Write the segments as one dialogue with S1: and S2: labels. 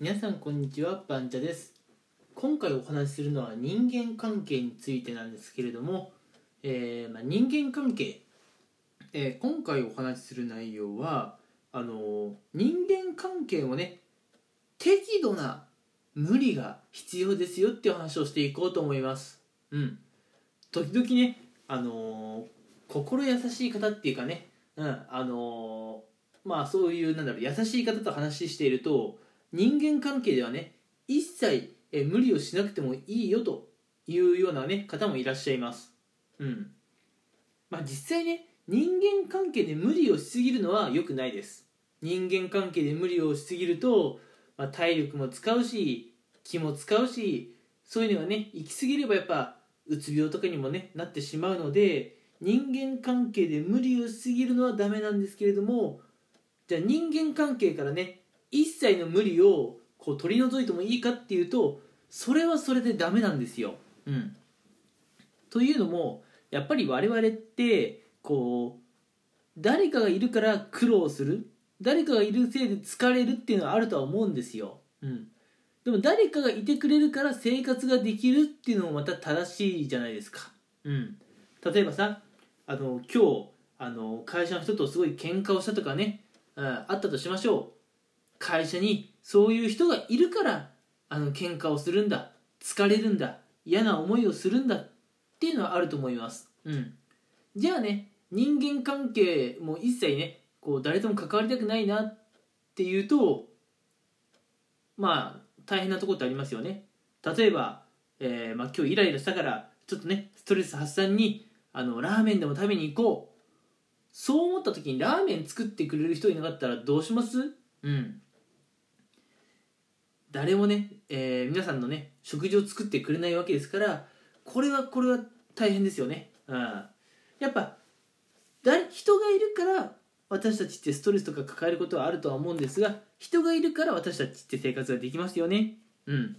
S1: 皆さんこんにちはバンチャです。今回お話しするのは人間関係についてなんですけれども、えーまあ、人間関係、えー今回お話しする内容はあのー人間関係をね適度な無理が必要ですよっていう話をしていこうと思います。うん。時々ねあのー心優しい方っていうかねうんあのーまあそういうなんだろう優しい方と話していると人間関係ではね一切無理をしなくてもいいよというようなね方もいらっしゃいます。うん。まあ実際ね人間関係で無理をしすぎるのは良くないです。人間関係で無理をしすぎると、まあ、体力も使うし気も使うしそういうのがね行き過ぎればやっぱうつ病とかにもねなってしまうので人間関係で無理をしすぎるのはダメなんですけれどもじゃあ人間関係からね一切の無理をこう取り除いてもいいかっていうとそれはそれでダメなんですよ。うん、というのもやっぱり我々ってこう誰かがいるから苦労する誰かがいるせいで疲れるっていうのはあるとは思うんですよ。うん、でも誰かがいてくれるから生活ができるっていうのもまた正しいじゃないですか。うん、例えばさあの今日あの会社の人とすごい喧嘩をしたとかね、うん、あったとしましょう。会社にそういう人がいるからあの喧嘩をするんだ疲れるんだ嫌な思いをするんだっていうのはあると思います、うん、じゃあね人間関係も一切ねこう誰とも関わりたくないなっていうとまあ大変なとこってありますよね。例えば、えーまあ、今日イライラしたからちょっとねストレス発散にあのラーメンでも食べに行こう。そう思った時にラーメン作ってくれる人いなかったらどうします？うん。誰もね、えー皆さんのね食事を作ってくれないわけですからこれはこれは大変ですよね、うん、やっぱ誰人がいるから私たちってストレスとか抱えることはあるとは思うんですが人がいるから私たちって生活ができますよね。うん。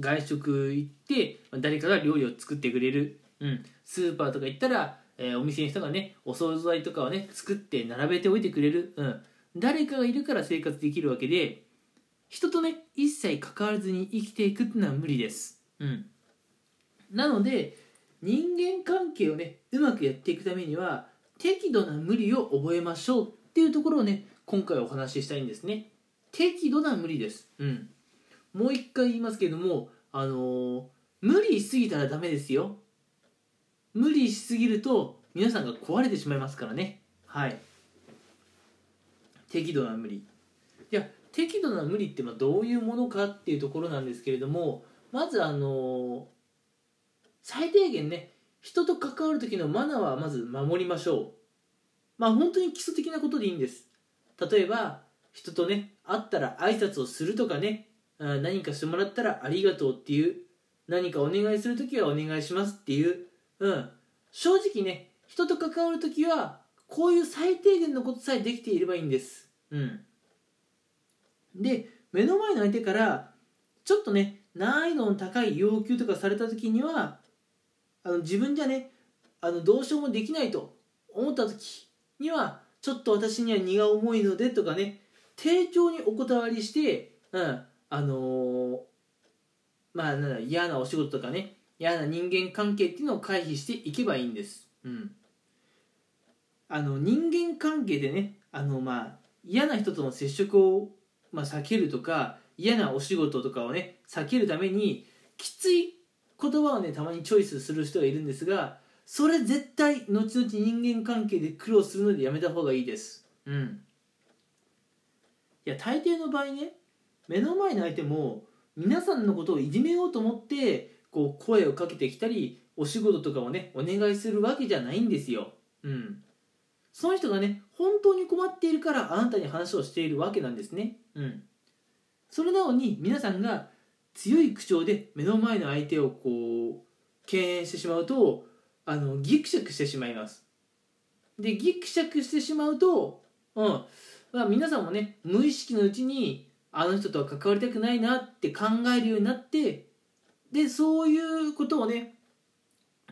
S1: 外食行って誰かが料理を作ってくれる、うん、スーパーとか行ったら、えーお店の人がねお惣菜とかをね作って並べておいてくれる、うん、誰かがいるから生活できるわけで人とね一切関わらずに生きていくっていうのは無理です、うん、なので人間関係をねうまくやっていくためには適度な無理を覚えましょうっていうところをね今回お話ししたいんですね。適度な無理です、うん、もう一回言いますけれどもあのー無理しすぎたらダメですよ。無理しすぎると皆さんが壊れてしまいますからね。はい。適度な無理。じゃ適度な無理ってまどういうものかっていうところなんですけれどもまずあの最低限ね人と関わる時のマナーはまず守りましょう。まあ本当に基礎的なことでいいんです。例えば人とね会ったら挨拶をするとかね何かしてもらったらありがとうっていう何かお願いする時はお願いしますっていううん。正直ね人と関わる時はこういう最低限のことさえできていればいいんです。うん。で目の前の相手からちょっとね難易度の高い要求とかされた時にはあの自分じゃねあのどうしようもできないと思った時にはちょっと私には荷が重いのでとかね丁重にお断りして、うん、あのーまあなんだ嫌なお仕事とかね嫌な人間関係っていうのを回避していけばいいんです、うん、あの人間関係でねあのまあ嫌な人との接触を、まあ、避けるとか嫌なお仕事とかをね避けるためにきつい言葉をねたまにチョイスする人がいるんですがそれ絶対後々人間関係で苦労するのでやめた方がいいです。うん。いや大抵の場合ね目の前の相手も皆さんのことをいじめようと思ってこう声をかけてきたりお仕事とかをねお願いするわけじゃないんですよ。うんその人がね本当に困っているからあなたに話をしているわけなんですね。うん。それなのに皆さんが強い口調で目の前の相手をこう敬遠してしまうとあのギクシャクしてしまいます。でギクシャクしてしまうと、うん。まあ、皆さんもね無意識のうちにあの人とは関わりたくないなって考えるようになってでそういうことをね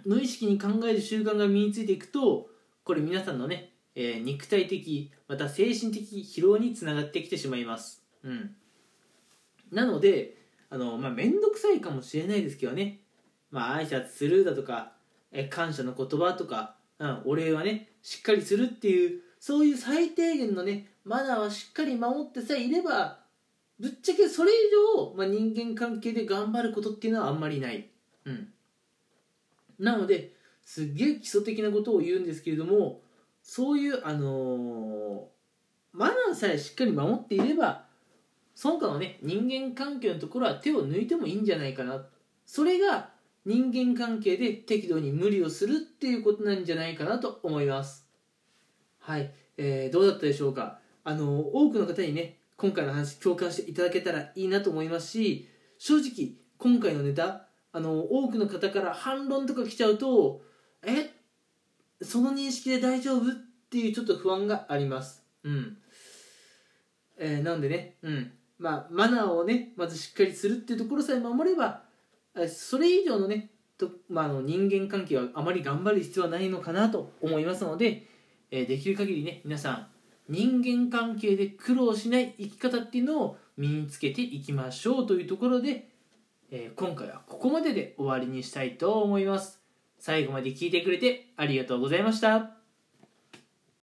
S1: 無意識に考える習慣が身についていくとこれ皆さんのね、えー肉体的また精神的疲労につながってきてしまいます、うん、なのであのまあ面倒くさいかもしれないですけどね。まあ挨拶するだとかえ感謝の言葉とか、うん、お礼はねしっかりするっていうそういう最低限のねマナーはしっかり守ってさえいればぶっちゃけそれ以上、まあ、人間関係で頑張ることっていうのはあんまりない、うん、なのですっげえ基礎的なことを言うんですけれどもそういうあの、マナーさえしっかり守っていればその他のね人間関係のところは手を抜いてもいいんじゃないかな。それが人間関係で適度に無理をするっていうことなんじゃないかなと思います。はい、えー、どうだったでしょうか？あの多くの方にね今回の話共感していただけたらいいなと思いますし正直今回のネタあの多くの方から反論とか来ちゃうとえ？その認識で大丈夫っていうちょっと不安があります。うん。えー、なんでね、うん。まあ、マナーをねまずしっかりするっていうところさえ守ればそれ以上のねと、まあ、の人間関係はあまり頑張る必要はないのかなと思いますので、えー、できる限りね皆さん人間関係で苦労しない生き方っていうのを身につけていきましょうというところで、えー、今回はここまでで終わりにしたいと思います。最後まで聞いてくれてありがとうございました。